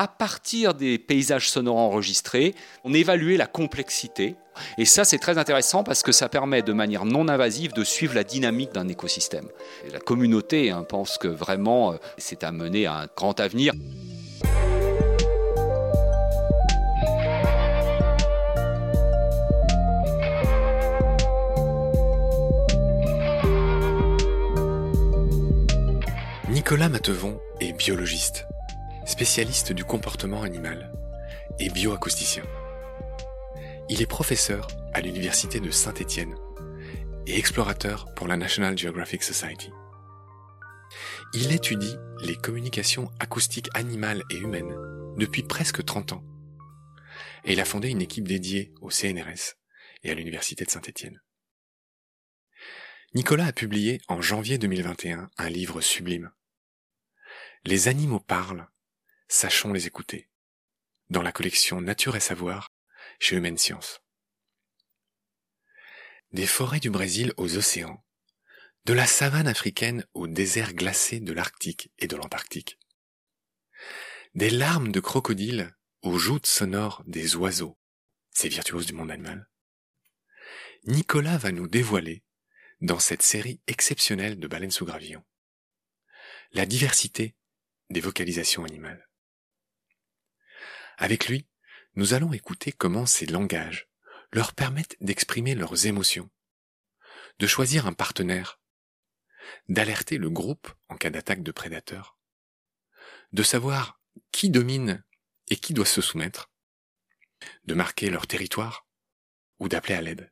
à partir des paysages sonores enregistrés, on évaluait la complexité. Et ça, c'est très intéressant parce que ça permet de manière non invasive de suivre la dynamique d'un écosystème. La communauté hein, pense que vraiment, euh, c'est amené à un grand avenir. Nicolas Matevon est biologiste, spécialiste du comportement animal et bioacousticien. Il est professeur à l'université de Saint-Étienne et explorateur pour la National Geographic Society. Il étudie les communications acoustiques animales et humaines depuis presque 30 ans et il a fondé une équipe dédiée au CNRS et à l'université de Saint-Étienne. Nicolas a publié en janvier 2021 un livre sublime les animaux parlent, sachons les écouter. Dans la collection Nature et Savoir, chez Humaine Science. Des forêts du Brésil aux océans, de la savane africaine aux déserts glacés de l'Arctique et de l'Antarctique. Des larmes de crocodile aux joutes sonores des oiseaux, ces virtuoses du monde animal. Nicolas va nous dévoiler, dans cette série exceptionnelle de baleines sous gravillon, la diversité des vocalisations animales. Avec lui, nous allons écouter comment ces langages leur permettent d'exprimer leurs émotions, de choisir un partenaire, d'alerter le groupe en cas d'attaque de prédateurs, de savoir qui domine et qui doit se soumettre, de marquer leur territoire ou d'appeler à l'aide.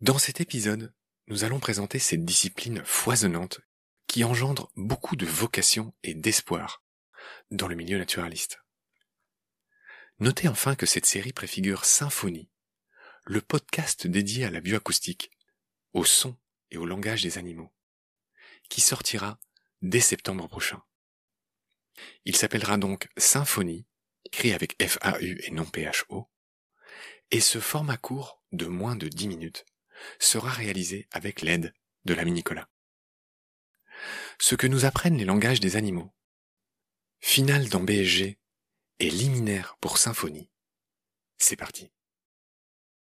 Dans cet épisode, nous allons présenter cette discipline foisonnante qui engendre beaucoup de vocation et d'espoir dans le milieu naturaliste. Notez enfin que cette série préfigure Symphonie, le podcast dédié à la bioacoustique, au son et au langage des animaux, qui sortira dès septembre prochain. Il s'appellera donc Symphonie, écrit avec F-A-U et non P-H-O, et ce format court de moins de 10 minutes sera réalisé avec l'aide de l'ami Nicolas ce que nous apprennent les langages des animaux. Finale dans BSG et liminaire pour symphonie. C'est parti.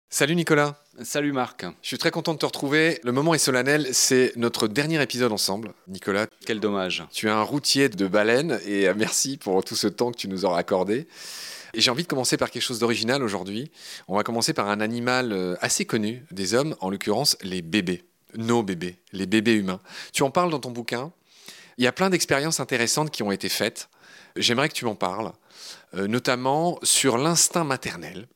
Salut Nicolas. Salut Marc. Je suis très content de te retrouver. Le moment est solennel, c'est notre dernier épisode ensemble. Nicolas, quel dommage. Tu es un routier de baleines et euh, merci pour tout ce temps que tu nous auras accordé. Et j'ai envie de commencer par quelque chose d'original aujourd'hui. On va commencer par un animal euh, assez connu des hommes, en l'occurrence les bébés nos bébés, les bébés humains. Tu en parles dans ton bouquin. Il y a plein d'expériences intéressantes qui ont été faites. J'aimerais que tu m'en parles, euh, notamment sur l'instinct maternel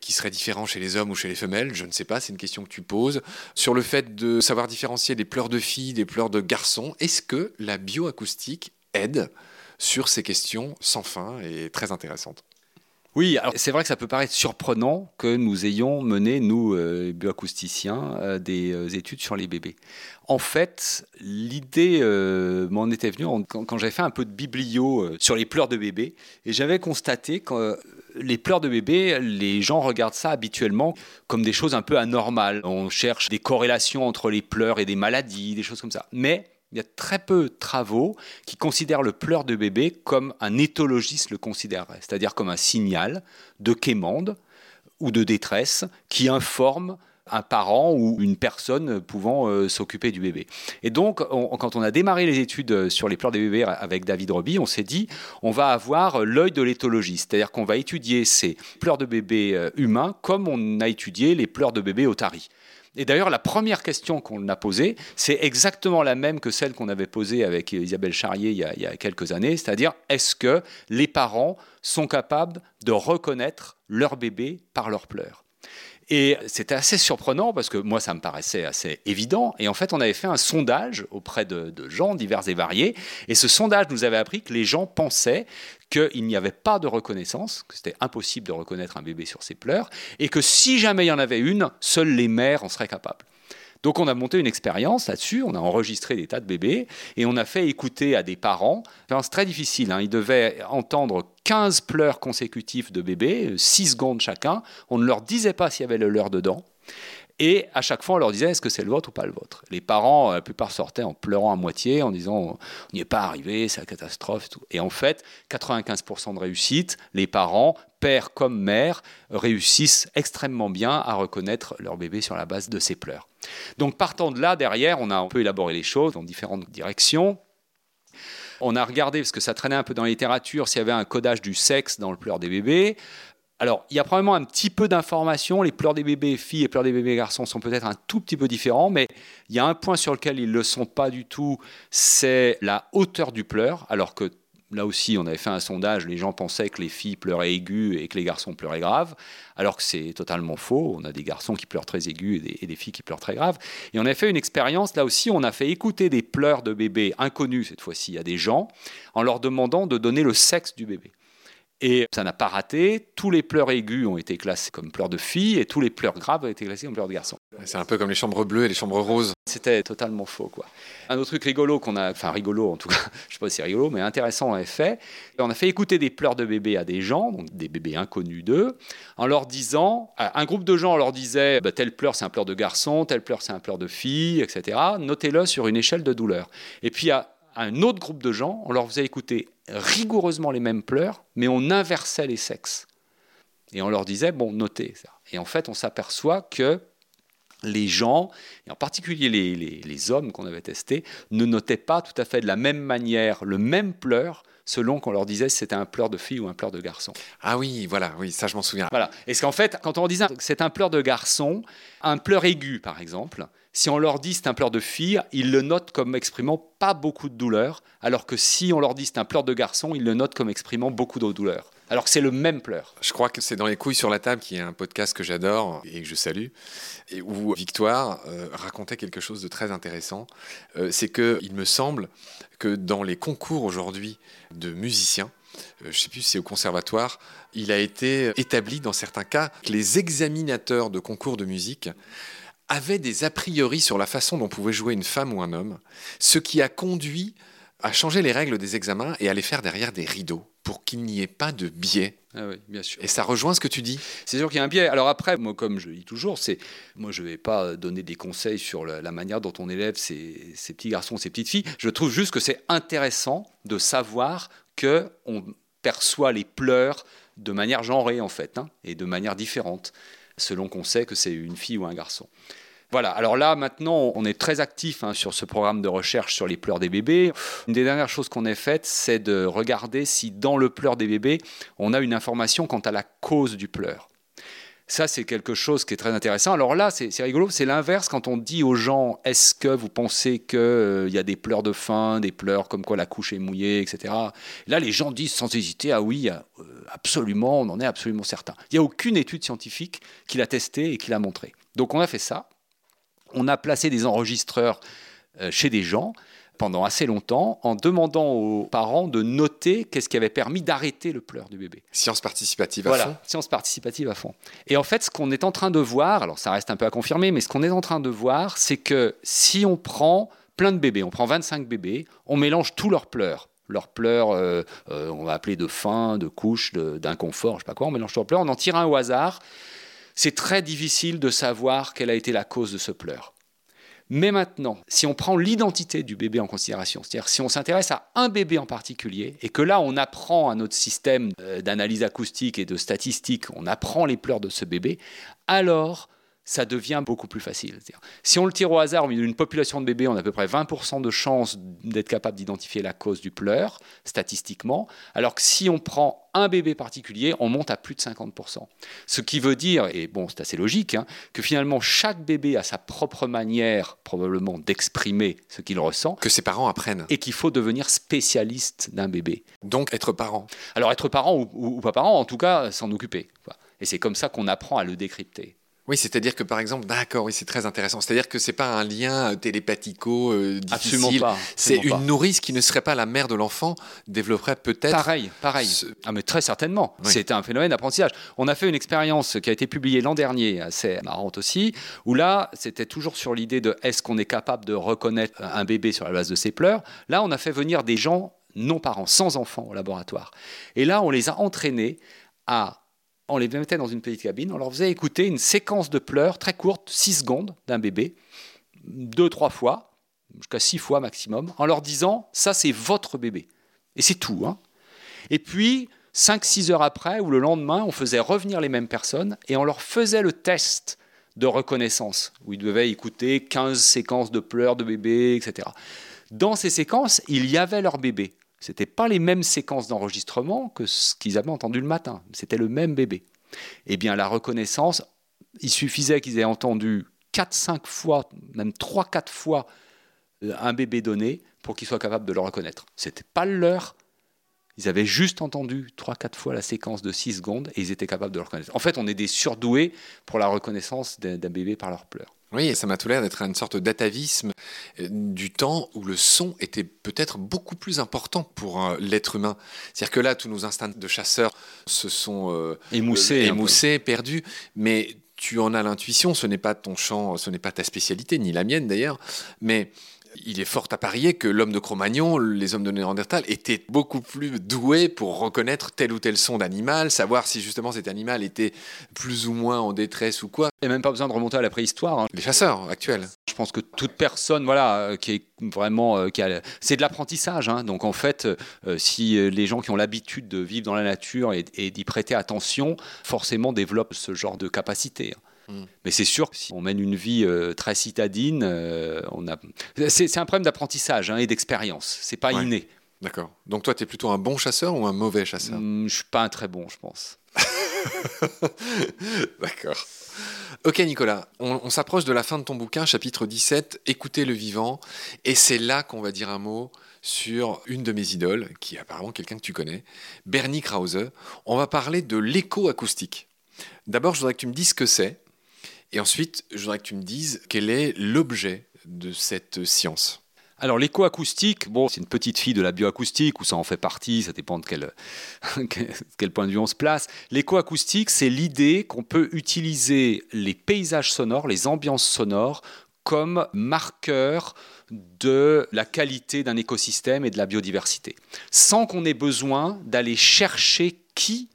qui serait différent chez les hommes ou chez les femelles, je ne sais pas, c'est une question que tu poses, sur le fait de savoir différencier les pleurs de filles des pleurs de garçons. Est-ce que la bioacoustique aide sur ces questions sans fin et très intéressantes? Oui, alors c'est vrai que ça peut paraître surprenant que nous ayons mené, nous, euh, bioacousticiens, euh, des euh, études sur les bébés. En fait, l'idée m'en était venue quand, j'avais fait un peu de biblio sur les pleurs de bébés, et j'avais constaté que les pleurs de bébés, les gens regardent ça habituellement comme des choses un peu anormales. On cherche des corrélations entre les pleurs et des maladies, des choses comme ça. Mais il y a très peu de travaux qui considèrent le pleur de bébé comme un éthologiste le considérerait, c'est-à-dire comme un signal de quémande ou de détresse qui informe un parent ou une personne pouvant euh, s'occuper du bébé. Et donc, quand on a démarré les études sur les pleurs des bébés avec David Roby, on s'est dit, on va avoir l'œil de l'éthologiste, c'est-à-dire qu'on va étudier ces pleurs de bébés euh, humains comme on a étudié les pleurs de bébés otaries. Et d'ailleurs, la première question qu'on a posée, c'est exactement la même que celle qu'on avait posée avec Isabelle Charrier il y a, il y a quelques années, c'est-à-dire est-ce que les parents sont capables de reconnaître leur bébé par leurs pleurs? Et c'était assez surprenant parce que moi, ça me paraissait assez évident. Et en fait, on avait fait un sondage auprès de, gens divers et variés. Et ce sondage nous avait appris que les gens pensaient qu'il n'y avait pas de reconnaissance, que c'était impossible de reconnaître un bébé sur ses pleurs, et que si jamais il y en avait une, seules les mères en seraient capables. Donc on a monté une expérience là-dessus, on a enregistré des tas de bébés et on a fait écouter à des parents. C'est très difficile, hein. ils devaient entendre 15 pleurs consécutifs de bébés, 6 secondes chacun. On ne leur disait pas s'il y avait le leur dedans. Et à chaque fois, on leur disait est-ce que c'est le vôtre ou pas le vôtre? Les parents, la plupart sortaient en pleurant à moitié, en disant on n'y est pas arrivé, c'est la catastrophe. Et, en fait, 95% de réussite, les parents, père comme mère, réussissent extrêmement bien à reconnaître leur bébé sur la base de ses pleurs. Donc partant de là, derrière, on a un peu élaboré les choses dans différentes directions. On a regardé, parce que ça traînait un peu dans la littérature, s'il y avait un codage du sexe dans le pleur des bébés. Alors, il y a probablement un petit peu d'informations. Les pleurs des bébés filles et pleurs des bébés garçons sont peut-être un tout petit peu différents, mais il y a un point sur lequel ils ne le sont pas du tout, c'est la hauteur du pleur, alors que là aussi, on avait fait un sondage, les gens pensaient que les filles pleuraient aigus et que les garçons pleuraient grave, alors que c'est totalement faux. On a des garçons qui pleurent très aigus et des, filles qui pleurent très grave. Et on a fait une expérience, là aussi, on a fait écouter des pleurs de bébés inconnus, cette fois-ci, à des gens, en leur demandant de donner le sexe du bébé. Et ça n'a pas raté. Tous les pleurs aigus ont été classés comme pleurs de filles et tous les pleurs graves ont été classés comme pleurs de garçons. C'est un peu comme les chambres bleues et les chambres roses. C'était totalement faux, quoi. Un autre truc rigolo qu'on a, enfin rigolo en tout cas, je sais pas si c'est rigolo, mais intéressant en effet, on a fait écouter des pleurs de bébés à des gens, donc des bébés inconnus d'eux, en leur disant, un groupe de gens leur disait, bah, tel pleur c'est un pleur de garçon, tel pleur c'est un pleur de fille, etc. Notez-le sur une échelle de douleur. Et puis à un autre groupe de gens, on leur faisait écouter rigoureusement les mêmes pleurs, mais on inversait les sexes. Et on leur disait, bon, notez ça. Et en fait, on s'aperçoit que les gens, et en particulier les, les hommes qu'on avait testés, ne notaient pas tout à fait de la même manière le même pleur selon qu'on leur disait si c'était un pleur de fille ou un pleur de garçon. Ah oui, voilà, oui, ça je m'en souviens. Voilà. Et qu'en fait, quand on disait c'est un pleur de garçon, un pleur aigu par exemple, si on leur dit c'est un pleur de fille, ils le notent comme exprimant pas beaucoup de douleur, alors que si on leur dit c'est un pleur de garçon, ils le notent comme exprimant beaucoup de douleur. Alors que c'est le même pleur. Je crois que c'est dans Les couilles sur la table, qui est un podcast que j'adore et que je salue, et où Victoire euh, racontait quelque chose de très intéressant. Euh, c'est que il me semble que dans les concours aujourd'hui de musiciens, euh, je ne sais plus si c'est au conservatoire, il a été établi dans certains cas que les examinateurs de concours de musique avaient des a priori sur la façon dont pouvait jouer une femme ou un homme, ce qui a conduit à changer les règles des examens et à les faire derrière des rideaux pour qu'il n'y ait pas de biais. Ah oui, bien sûr. Et ça rejoint ce que tu dis. C'est sûr qu'il y a un biais. Alors après, moi, comme je dis toujours, c'est moi, je ne vais pas donner des conseils sur la, manière dont on élève ces, ces, petits garçons, ces petites filles. Je trouve juste que c'est intéressant de savoir que on perçoit les pleurs de manière genrée en fait, hein, et de manière différente, selon qu'on sait que c'est une fille ou un garçon. Voilà, alors là maintenant on est très actif hein, sur ce programme de recherche sur les pleurs des bébés. Une des dernières choses qu'on ait faites, c'est de regarder si dans le pleur des bébés, on a une information quant à la cause du pleur. Ça, c'est quelque chose qui est très intéressant. Alors là, c'est rigolo, c'est l'inverse quand on dit aux gens est-ce que vous pensez qu'il euh, y a des pleurs de faim, des pleurs comme quoi la couche est mouillée, etc. Là, les gens disent sans hésiter ah oui, euh, absolument, on en est absolument certain. Il n'y a aucune étude scientifique qui l'a testé et qui l'a montré. Donc on a fait ça on a placé des enregistreurs euh, chez des gens pendant assez longtemps en demandant aux parents de noter qu'est-ce qui avait permis d'arrêter le pleur du bébé. Science participative à voilà, fond. science participative à fond. Et en fait, ce qu'on est en train de voir, alors ça reste un peu à confirmer, mais ce qu'on est en train de voir, c'est que si on prend plein de bébés, on prend 25 bébés, on mélange tous leurs pleurs, leurs pleurs, euh, euh, on va appeler de faim, de couche, d'inconfort, je sais pas quoi, on mélange tous leurs pleurs, on en tire un au hasard, c'est très difficile de savoir quelle a été la cause de ce pleur. Mais maintenant, si on prend l'identité du bébé en considération, c'est-à-dire si on s'intéresse à un bébé en particulier, et que là on apprend à notre système euh, d'analyse acoustique et de statistique, on apprend les pleurs de ce bébé, alors ça devient beaucoup plus facile. Si on le tire au hasard au milieu d'une population de bébés, on a à peu près 20% de chances d'être capable d'identifier la cause du pleur, statistiquement, alors que si on prend un bébé particulier, on monte à plus de 50%. Ce qui veut dire, et bon, c'est assez logique, hein, que finalement chaque bébé a sa propre manière probablement d'exprimer ce qu'il ressent. Que ses parents apprennent. Et qu'il faut devenir spécialiste d'un bébé. Donc être parent. Alors être parent ou, ou pas parent, en tout cas, s'en occuper. Et c'est comme ça qu'on apprend à le décrypter. Oui, c'est-à-dire que par exemple, d'accord, oui, c'est très intéressant. C'est-à-dire que c'est pas un lien euh, télépathico euh, difficile. Absolument pas. C'est une nourrice qui ne serait pas la mère de l'enfant développerait peut-être. Pareil, pareil. Ah mais très certainement. C'est un phénomène d'apprentissage. On a fait une expérience qui a été publiée l'an dernier, assez marrante aussi, où là, c'était toujours sur l'idée de est-ce qu'on est capable de reconnaître un bébé sur la base de ses pleurs. Là, on a fait venir des gens non parents, sans enfants au laboratoire. Et là, on les a entraînés à on les mettait dans une petite cabine, on leur faisait écouter une séquence de pleurs très courte, 6 secondes d'un bébé, deux, trois fois, jusqu'à six fois maximum, en leur disant ça c'est votre bébé. Et c'est tout. Hein. Et puis, 5-6 heures après, ou le lendemain, on faisait revenir les mêmes personnes et on leur faisait le test de reconnaissance, où ils devaient écouter 15 séquences de pleurs de bébé, etc. Dans ces séquences, il y avait leur bébé. Ce n'étaient pas les mêmes séquences d'enregistrement que ce qu'ils avaient entendu le matin. C'était le même bébé. Eh bien, la reconnaissance, il suffisait qu'ils aient entendu 4-5 fois, même 3-4 fois euh, un bébé donné pour qu'ils soient capables de le reconnaître. Ce n'était pas leur. Ils avaient juste entendu 3-4 fois la séquence de 6 secondes et ils étaient capables de le reconnaître. En fait, on est des surdoués pour la reconnaissance d'un bébé par leurs pleurs. Oui, et ça m'a tout l'air d'être une sorte d'atavisme euh, du temps où le son était peut-être beaucoup plus important pour euh, l'être humain. C'est-à-dire que là, tous nos instincts de chasseurs se sont euh, émoussés, émoussés perdus, mais tu en as l'intuition, ce n'est pas ton champ, ce n'est pas ta spécialité, ni la mienne d'ailleurs, mais il est fort à parier que l'homme de Cro-Magnon, les hommes de Néandertal, étaient beaucoup plus doués pour reconnaître tel ou tel son d'animal, savoir si justement cet animal était plus ou moins en détresse ou quoi. Il n'y a même pas besoin de remonter à la préhistoire. Hein. Les chasseurs actuels. Je pense que toute personne, voilà, euh, qui est vraiment, euh, c'est de l'apprentissage. Hein. Donc en fait, euh, si les gens qui ont l'habitude de vivre dans la nature et, et d'y prêter attention, forcément développent ce genre de capacité. Mm. Mais c'est sûr que si on mène une vie euh, très citadine, euh, on a... c'est, un problème d'apprentissage hein, et d'expérience. C'est pas inné. D'accord. Donc toi, tu es plutôt un bon chasseur ou un mauvais chasseur? Je mm, Je suis pas un très bon, je pense. D'accord. Ok Nicolas, on, on, s'approche de la fin de ton bouquin, chapitre 17, Écoutez le vivant, et c'est là qu'on va dire un mot sur une de mes idoles, qui est apparemment quelqu'un que tu connais, Bernie Krause. On va parler de l'écho-acoustique. D'abord, je voudrais que tu me dises ce que c'est, et ensuite, je voudrais que tu me dises quel est l'objet de cette science. Alors l'écoacoustique, bon, c'est une petite fille de la bioacoustique, ou ça en fait partie, ça dépend de quel, quel point de vue on se place. L'écoacoustique, c'est l'idée qu'on peut utiliser les paysages sonores, les ambiances sonores, comme marqueur de la qualité d'un écosystème et de la biodiversité, sans qu'on ait besoin d'aller chercher qui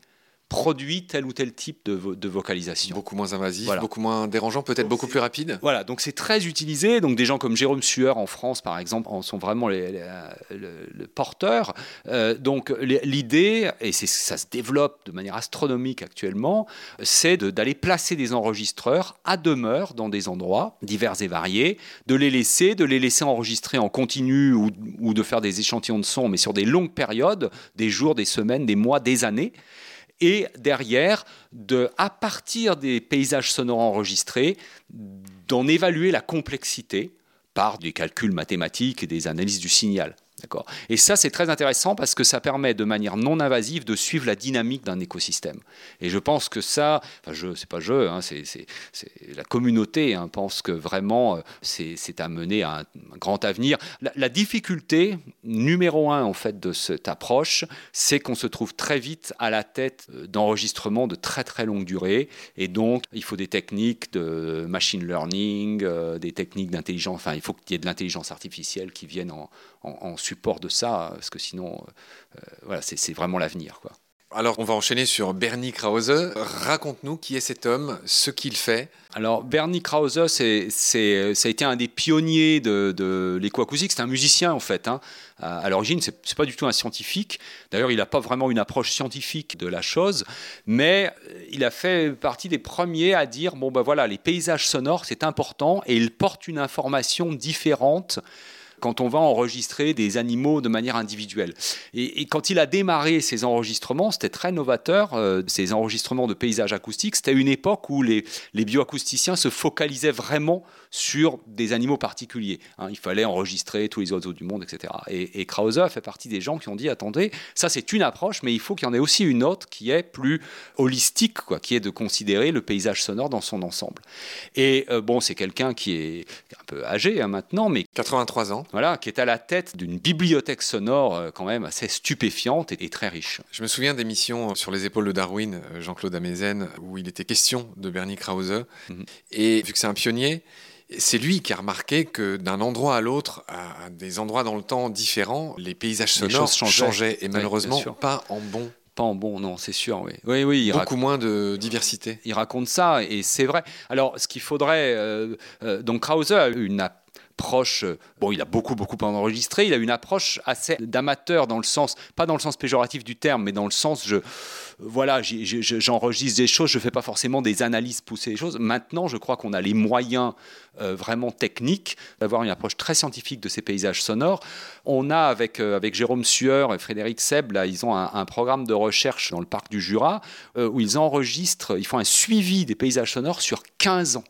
produit tel ou tel type de, vocalisation. Beaucoup moins invasif, beaucoup moins dérangeant, peut-être beaucoup plus rapide. Voilà, donc c'est très utilisé. Donc des gens comme Jérôme Sueur en France, par exemple, en sont vraiment les, porteurs. Euh, donc l'idée, et ça se développe de manière astronomique actuellement, c'est d'aller placer des enregistreurs à demeure dans des endroits divers et variés, de les laisser, de les laisser enregistrer en continu ou, ou de faire des échantillons de son, mais sur des longues périodes, des jours, des semaines, des mois, des années et derrière, de, à partir des paysages sonores enregistrés, d'en évaluer la complexité par des calculs mathématiques et des analyses du signal. Et ça, c'est très intéressant parce que ça permet de manière non invasive de suivre la dynamique d'un écosystème. Et je pense que ça, enfin, je, c'est pas je, hein, c'est, la communauté hein, pense que vraiment euh, c'est, amené à un, grand avenir. La, difficulté numéro un en fait de cette approche, c'est qu'on se trouve très vite à la tête euh, d'enregistrements de très très longue durée. Et donc, il faut des techniques de machine learning, euh, des techniques d'intelligence. Enfin, il faut qu'il y ait de l'intelligence artificielle qui vienne en, en, support de ça, parce que sinon, euh, euh, voilà, c'est vraiment l'avenir. quoi. Alors, on va enchaîner sur Bernie Krause. Raconte-nous qui est cet homme, ce qu'il fait. Alors, Bernie Krause, c'est, ça a été un des pionniers de, de l'écoacoustique. C'est un musicien, en fait. Hein. À, l'origine, c'est, n'est pas du tout un scientifique. D'ailleurs, il n'a pas vraiment une approche scientifique de la chose. Mais il a fait partie des premiers à dire bon, ben voilà, les paysages sonores, c'est important. Et il porte une information différente quand on va enregistrer des animaux de manière individuelle. Et, quand il a démarré ces enregistrements, c'était très novateur, euh, ces enregistrements de paysages acoustiques. C'était une époque où les, bioacousticiens se focalisaient vraiment sur des animaux particuliers. Hein. il fallait enregistrer tous les oiseaux du monde, etc. Et, et Krause fait partie des gens qui ont dit attendez, ça c'est une approche, mais il faut qu'il y en ait aussi une autre qui est plus holistique, quoi, qui est de considérer le paysage sonore dans son ensemble. Et euh, bon, c'est quelqu'un qui est un peu âgé hein, maintenant, mais 83 ans. Voilà, qui est à la tête d'une bibliothèque sonore euh, quand même assez stupéfiante et, très riche. Je me souviens d'émissions sur les épaules de Darwin, euh, Jean-Claude Amezen, où il était question de Bernie Krause. Mhm. Et vu que c'est un pionnier, c'est lui qui a remarqué que d'un endroit à l'autre, à des endroits dans le temps différents, les paysages sonores changeaient. et malheureusement pas en bon pas en bon, non, c'est sûr, oui. Oui, oui. Beaucoup moins de diversité. Il raconte ça, et c'est vrai. Alors, ce qu'il faudrait. Euh, euh, donc, Krauser a eu une approche, euh, bon, il a beaucoup, beaucoup enregistré, il a une approche assez d'amateur dans le sens, pas dans le sens péjoratif du terme, mais dans le sens, je, voilà, j'enregistre des choses, je ne fais pas forcément des analyses poussées des choses. Maintenant, je crois qu'on a les moyens euh, vraiment techniques d'avoir une approche très scientifique de ces paysages sonores. On a avec, euh, avec Jérôme Sueur et Frédéric Seb, là, ils ont un, programme de recherche dans le parc du Jura où ils enregistrent, ils font un suivi des paysages sonores sur 15 ans.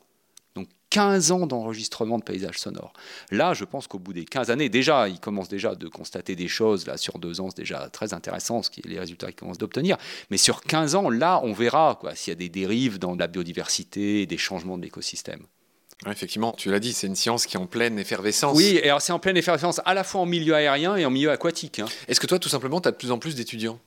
15 ans d'enregistrement de paysages sonores. Là, je pense qu'au bout des 15 années, déjà, ils commencent déjà de constater des choses. Là, sur deux ans, c'est déjà très intéressant ce qui, les résultats qu'ils commencent d'obtenir. Mais sur 15 ans, là, on verra s'il y a des dérives dans la biodiversité, des changements de l'écosystème. effectivement, tu l'as dit, c'est une science qui est en pleine effervescence. Oui, et alors c'est en pleine effervescence à la fois en milieu aérien et en milieu aquatique. Hein. Est-ce que toi, tout simplement, tu as de plus en plus d'étudiants?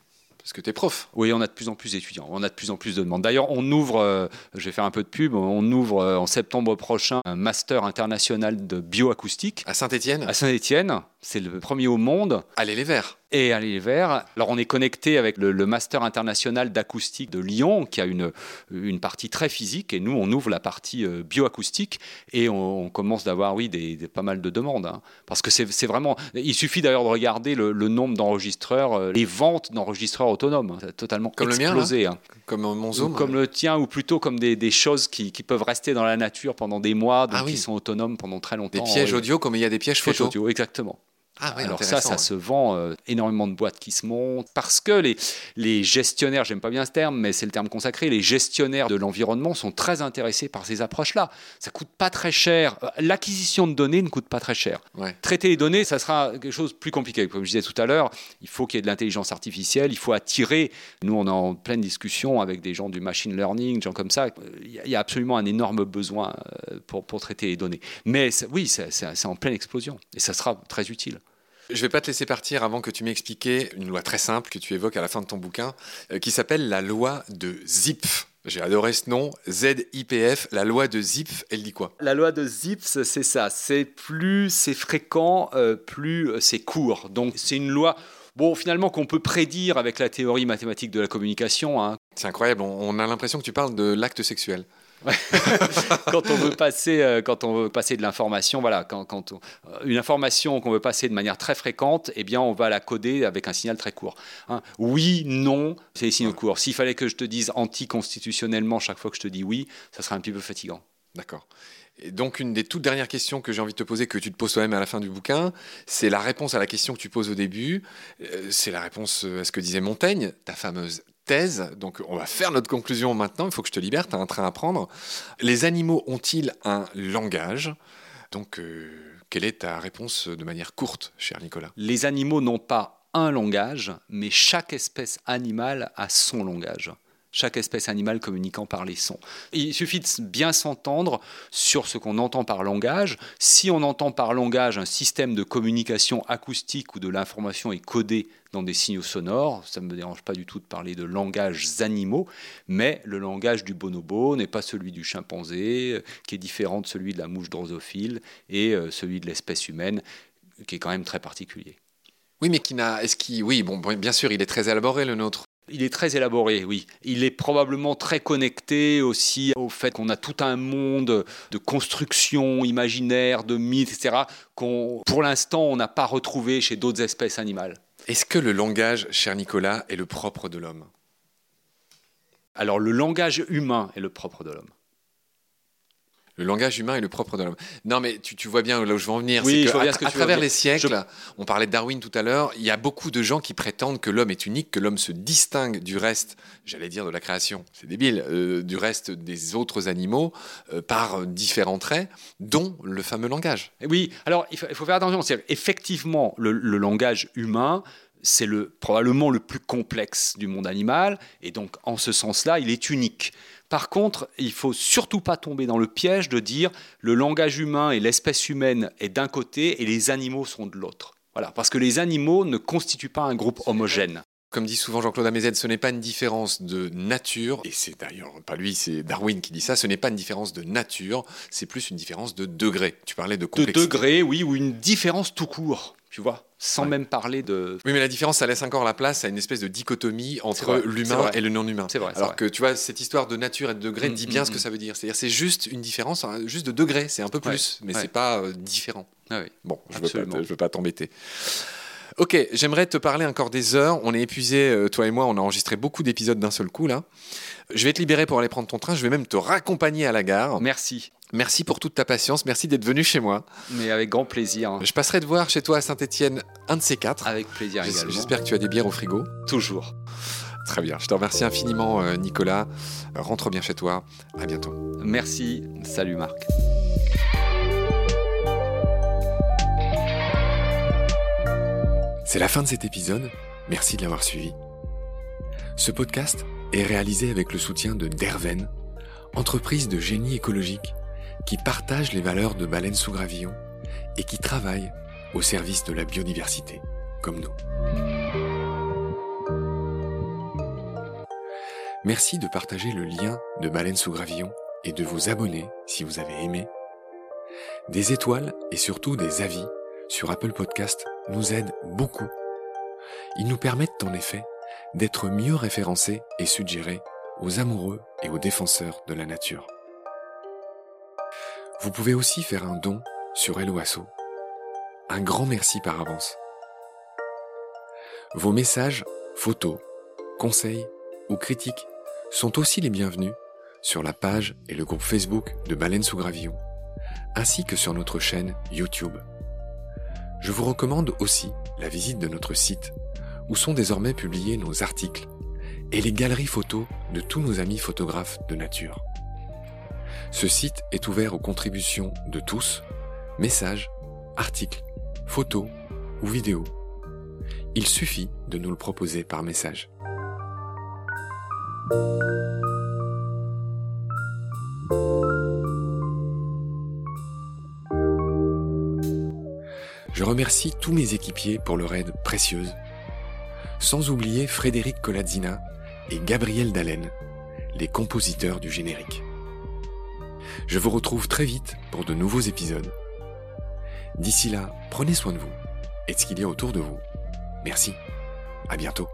Parce que tu es prof. Oui, on a de plus en plus d'étudiants, on a de plus en plus de demandes. D'ailleurs, on ouvre, euh, je vais faire un peu de pub, on ouvre euh, en septembre prochain un master international de bioacoustique. À Saint-Étienne? À Saint-Étienne, c'est le premier au monde. Allez les Verts et aller les Verts. Alors on est connecté avec le, Master international d'acoustique de Lyon, qui a une, une partie très physique, et nous on ouvre la partie euh, bioacoustique, et on, commence d'avoir, oui, des, pas mal de demandes. Hein. parce que c'est vraiment... Il suffit d'ailleurs de regarder le, nombre d'enregistreurs, euh, les ventes d'enregistreurs autonomes, ça totalement comme explosé. Le mien, hein. Comme mon Zoom Comme le tien, ou plutôt comme des, des choses qui, qui, peuvent rester dans la nature pendant des mois, donc ah qui sont autonomes pendant très longtemps. Des pièges audio comme il y a des pièges, pièges photo. audio, exactement. Ah Alors ça, ça se vend euh, énormément de boîtes qui se montent parce que les, les gestionnaires, j'aime pas bien ce terme, mais c'est le terme consacré, les gestionnaires de l'environnement sont très intéressés par ces approches-là. Ça coûte pas très cher. Euh, l'acquisition de données ne coûte pas très cher. Traiter les données, ça sera quelque chose de plus compliqué. Comme je disais tout à l'heure, il faut qu'il y ait de l'intelligence artificielle, il faut attirer. Nous, on est en pleine discussion avec des gens du machine learning, des gens comme ça. Il y a absolument un énorme besoin euh, pour, pour traiter les données. Mais oui, c'est en pleine explosion et ça sera très utile. Je ne vais pas te laisser partir avant que tu m'aies expliqué une loi très simple que tu évoques à la fin de ton bouquin, euh, qui s'appelle la loi de Zipf. J'ai adoré ce nom, ZIPF, la loi de Zipf, elle dit quoi? La loi de Zipf, c'est ça, c'est plus c'est fréquent, euh, plus euh, c'est court. Donc c'est une loi, bon finalement qu'on peut prédire avec la théorie mathématique de la communication. Hein. C'est incroyable, on a l'impression que tu parles de l'acte sexuel. quand on veut passer, euh, quand on veut passer de l'information, voilà, quand, euh, une information qu'on veut passer de manière très fréquente, eh bien, on va la coder avec un signal très court. Hein. Oui, non, c'est les signaux courts. S'il fallait que je te dise anticonstitutionnellement chaque fois que je te dis oui, ça serait un petit peu fatigant. D'accord. Donc, une des toutes dernières questions que j'ai envie de te poser, que tu te poses toi-même à la fin du bouquin, c'est la réponse à la question que tu poses au début. Euh, c'est la réponse à ce que disait Montaigne, ta fameuse Donc, on va faire notre conclusion maintenant. Il faut que je te libère, tu as un train à prendre. Les animaux ont-ils un langage? Donc, euh, quelle est ta réponse de manière courte, cher Nicolas? Les animaux n'ont pas un langage, mais chaque espèce animale a son langage chaque espèce animale communiquant par les sons. Il suffit de bien s'entendre sur ce qu'on entend par langage. Si on entend par langage un système de communication acoustique où de l'information est codée dans des signaux sonores, ça ne me dérange pas du tout de parler de langages animaux, mais le langage du bonobo n'est pas celui du chimpanzé, qui est différent de celui de la mouche drosophile et euh, celui de l'espèce humaine, qui est quand même très particulier. Oui, mais qui n'a. Est-ce qu'il. Oui, bon, bien sûr, il est très élaboré le nôtre. Il est très élaboré, oui. Il est probablement très connecté aussi au fait qu'on a tout un monde de construction imaginaire, de mythes, etc., qu'on, pour l'instant, on n'a pas retrouvé chez d'autres espèces animales. Est-ce que le langage, cher Nicolas, est le propre de l'homme? Alors, le langage humain est le propre de l'homme. Le langage humain est le propre de l'homme. Non, mais tu, vois bien là où je veux en venir. Oui, que à, travers les siècles, on parlait de Darwin tout à l'heure, il y a beaucoup de gens qui prétendent que l'homme est unique, que l'homme se distingue du reste, j'allais dire de la création, c'est débile, euh, du reste des autres animaux euh, par différents traits, dont le fameux langage. Oui, alors il faut, faire attention. Effectivement, le, le langage humain, c'est le, probablement le plus complexe du monde animal, et donc en ce sens-là, il est unique. Par contre, il faut surtout pas tomber dans le piège de dire le langage humain et l'espèce humaine est d'un côté et les animaux sont de l'autre. Voilà, parce que les animaux ne constituent pas un groupe homogène. Comme dit souvent Jean-Claude Amézède, ce n'est pas une différence de nature, et c'est d'ailleurs pas lui, c'est Darwin qui dit ça, ce n'est pas une différence de nature, c'est plus une différence de degré. Tu parlais de complexité. De degré, oui, ou une différence tout court. Tu vois, sans même parler de. Oui, mais la différence, ça laisse encore la place à une espèce de dichotomie entre l'humain et le non-humain. C'est vrai. Alors que tu vois, cette histoire de nature et de degré mm, dit bien mm, ce que mm. ça veut dire. C'est-à-dire, c'est juste une différence, hein, juste de degré, c'est un peu plus, mais c'est pas euh, différent. Ah oui. Bon, pas, je veux pas t'embêter. Ok, j'aimerais te parler encore des heures. On est épuisé, euh, toi et moi, on a enregistré beaucoup d'épisodes d'un seul coup là. Je vais te libérer pour aller prendre ton train. Je vais même te raccompagner à la gare. Merci. Merci pour toute ta patience. Merci d'être venu chez moi. Mais avec grand plaisir. Je passerai te voir chez toi à Saint-Etienne un de ces quatre. Avec plaisir également. J'espère que tu as des bières au frigo. Toujours. Très bien. Je te remercie infiniment, euh, Nicolas. Rentre bien chez toi. À bientôt. Merci. Salut, Marc. C'est la fin de cet épisode. Merci de l'avoir suivi. Ce podcast est réalisé avec le soutien de Derven, entreprise de génie écologique qui partage les valeurs de Baleine sous Gravillon et qui travaille au service de la biodiversité, comme nous. Merci de partager le lien de Baleine sous Gravillon et de vous abonner si vous avez aimé. Des étoiles et surtout des avis sur Apple Podcast nous aident beaucoup. Ils nous permettent en effet d'être mieux référencés et suggérés aux amoureux et aux défenseurs de la nature. Vous pouvez aussi faire un don sur Helloasso. Un grand merci par avance. Vos messages, photos, conseils ou critiques sont aussi les bienvenus sur la page et le groupe Facebook de Baleine sous Gravillon, ainsi que sur notre chaîne YouTube. Je vous recommande aussi la visite de notre site, où sont désormais publiés nos articles et les galeries photos de tous nos amis photographes de nature. Ce site est ouvert aux contributions de tous, messages, articles, photos ou vidéos. Il suffit de nous le proposer par message. Je remercie tous mes équipiers pour leur aide précieuse, sans oublier Frédéric Colazzina et Gabriel Dallen, les compositeurs du générique. Je vous retrouve très vite pour de nouveaux épisodes. D'ici là, prenez soin de vous et de ce qu'il y a autour de vous. Merci. À bientôt.